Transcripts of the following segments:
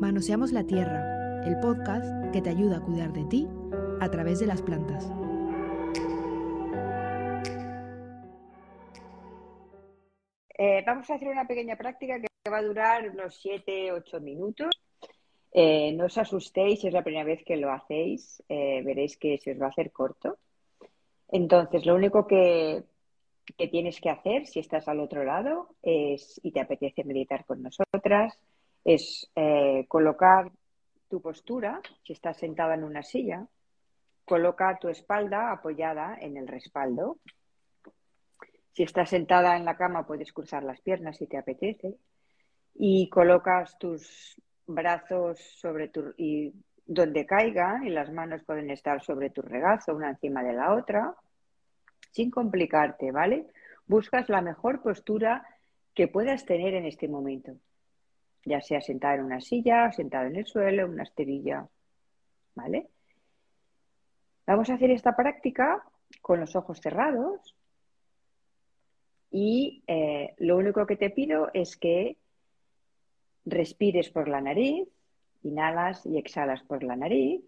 Manoseamos la Tierra, el podcast que te ayuda a cuidar de ti a través de las plantas. Eh, vamos a hacer una pequeña práctica que va a durar unos 7-8 minutos. Eh, no os asustéis es la primera vez que lo hacéis, eh, veréis que se os va a hacer corto. Entonces, lo único que, que tienes que hacer si estás al otro lado es, y te apetece meditar con nosotras, es eh, colocar tu postura, si estás sentada en una silla, coloca tu espalda apoyada en el respaldo. Si estás sentada en la cama puedes cruzar las piernas si te apetece y colocas tus brazos sobre tu y donde caigan y las manos pueden estar sobre tu regazo una encima de la otra sin complicarte, ¿vale? Buscas la mejor postura que puedas tener en este momento ya sea sentada en una silla, sentada en el suelo, en una esterilla. ¿Vale? Vamos a hacer esta práctica con los ojos cerrados y eh, lo único que te pido es que respires por la nariz, inhalas y exhalas por la nariz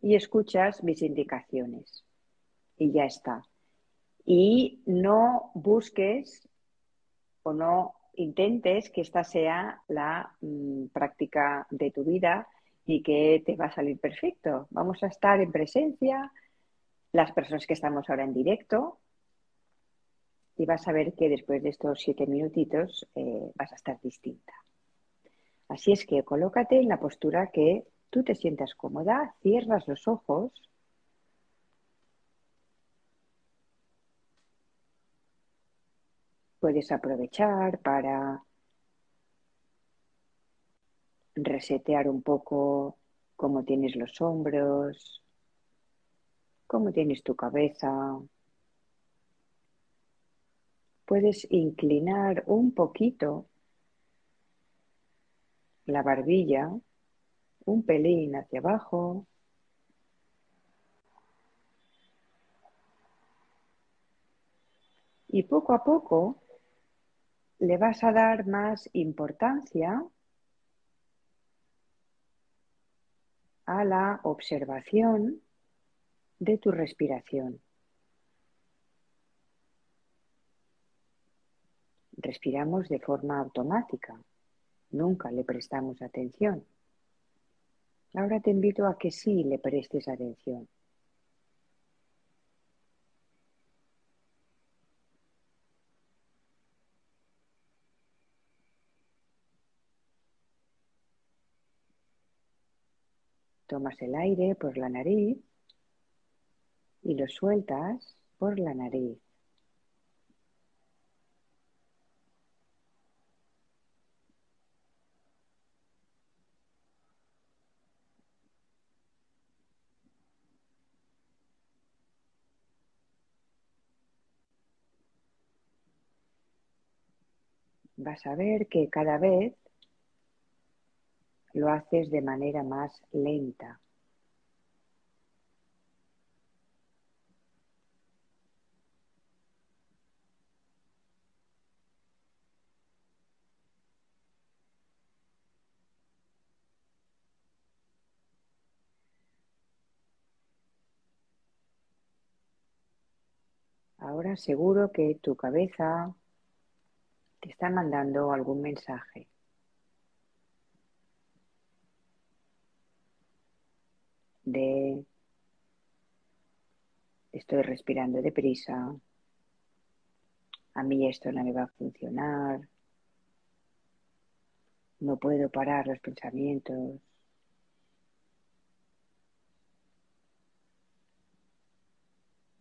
y escuchas mis indicaciones. Y ya está. Y no busques o no intentes que esta sea la mm, práctica de tu vida y que te va a salir perfecto. Vamos a estar en presencia, las personas que estamos ahora en directo, y vas a ver que después de estos siete minutitos eh, vas a estar distinta. Así es que colócate en la postura que tú te sientas cómoda, cierras los ojos puedes aprovechar para resetear un poco cómo tienes los hombros, cómo tienes tu cabeza. Puedes inclinar un poquito la barbilla, un pelín hacia abajo. Y poco a poco le vas a dar más importancia a la observación de tu respiración. Respiramos de forma automática, nunca le prestamos atención. Ahora te invito a que sí le prestes atención. Tomas el aire por la nariz y lo sueltas por la nariz. Vas a ver que cada vez lo haces de manera más lenta. Ahora seguro que tu cabeza te está mandando algún mensaje. De estoy respirando deprisa, a mí esto no me va a funcionar, no puedo parar los pensamientos.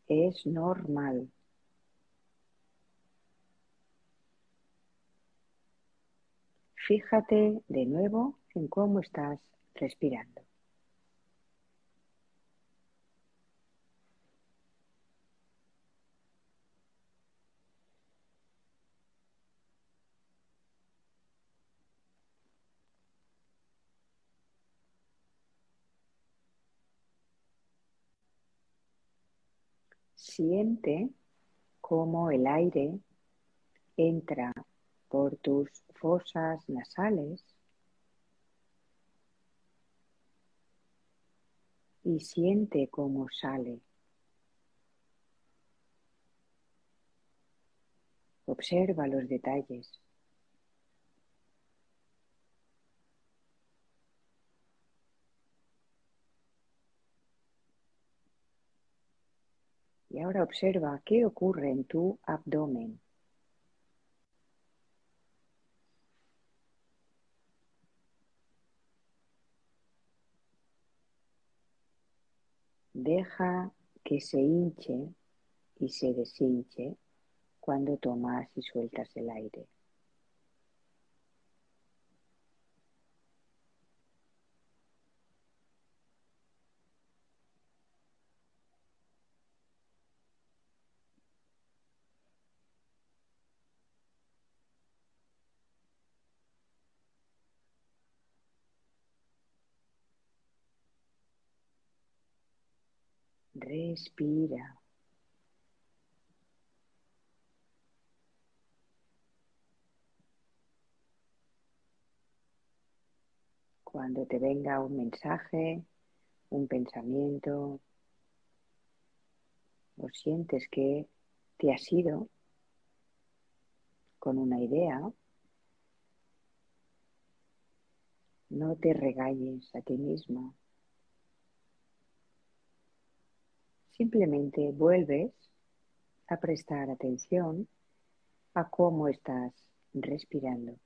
Es normal. Fíjate de nuevo en cómo estás respirando. Siente cómo el aire entra por tus fosas nasales y siente cómo sale. Observa los detalles. Ahora observa qué ocurre en tu abdomen. Deja que se hinche y se deshinche cuando tomas y sueltas el aire. Respira. Cuando te venga un mensaje, un pensamiento, o sientes que te has ido con una idea, no te regalles a ti mismo. Simplemente vuelves a prestar atención a cómo estás respirando.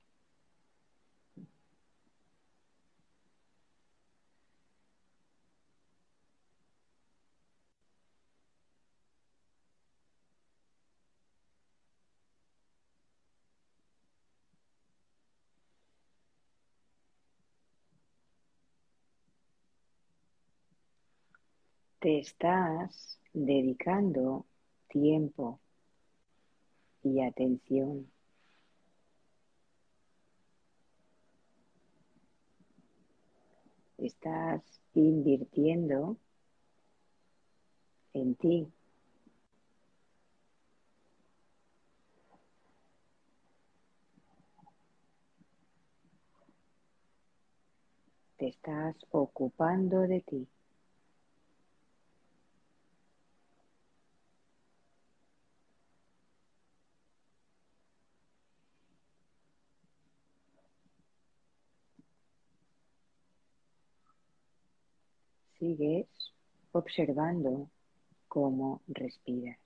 Te estás dedicando tiempo y atención. Estás invirtiendo en ti. Te estás ocupando de ti. Sigues observando cómo respiras.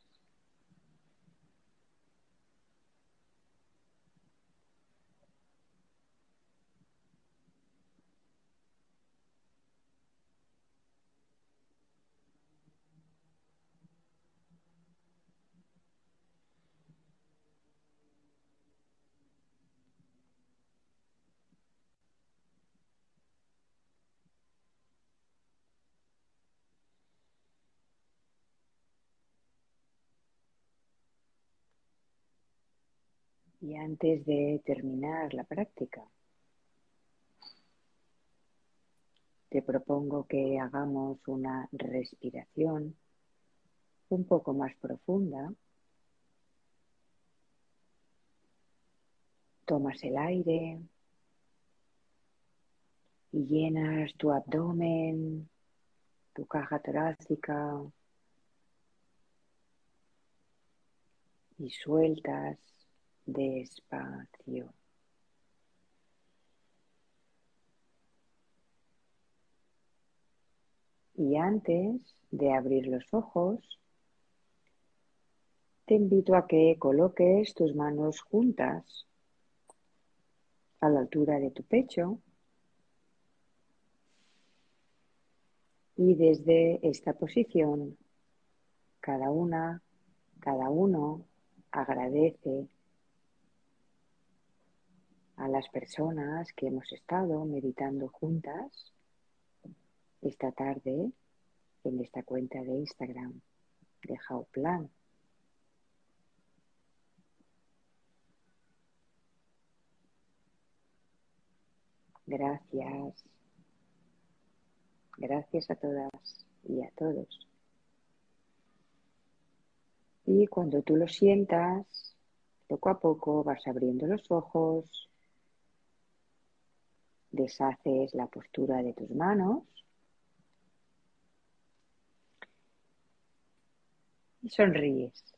Y antes de terminar la práctica, te propongo que hagamos una respiración un poco más profunda. Tomas el aire y llenas tu abdomen, tu caja torácica y sueltas despacio. Y antes de abrir los ojos, te invito a que coloques tus manos juntas a la altura de tu pecho y desde esta posición cada una, cada uno agradece a las personas que hemos estado meditando juntas esta tarde en esta cuenta de Instagram de Plan. Gracias. Gracias a todas y a todos. Y cuando tú lo sientas, poco a poco vas abriendo los ojos, deshaces la postura de tus manos. Y sonríes.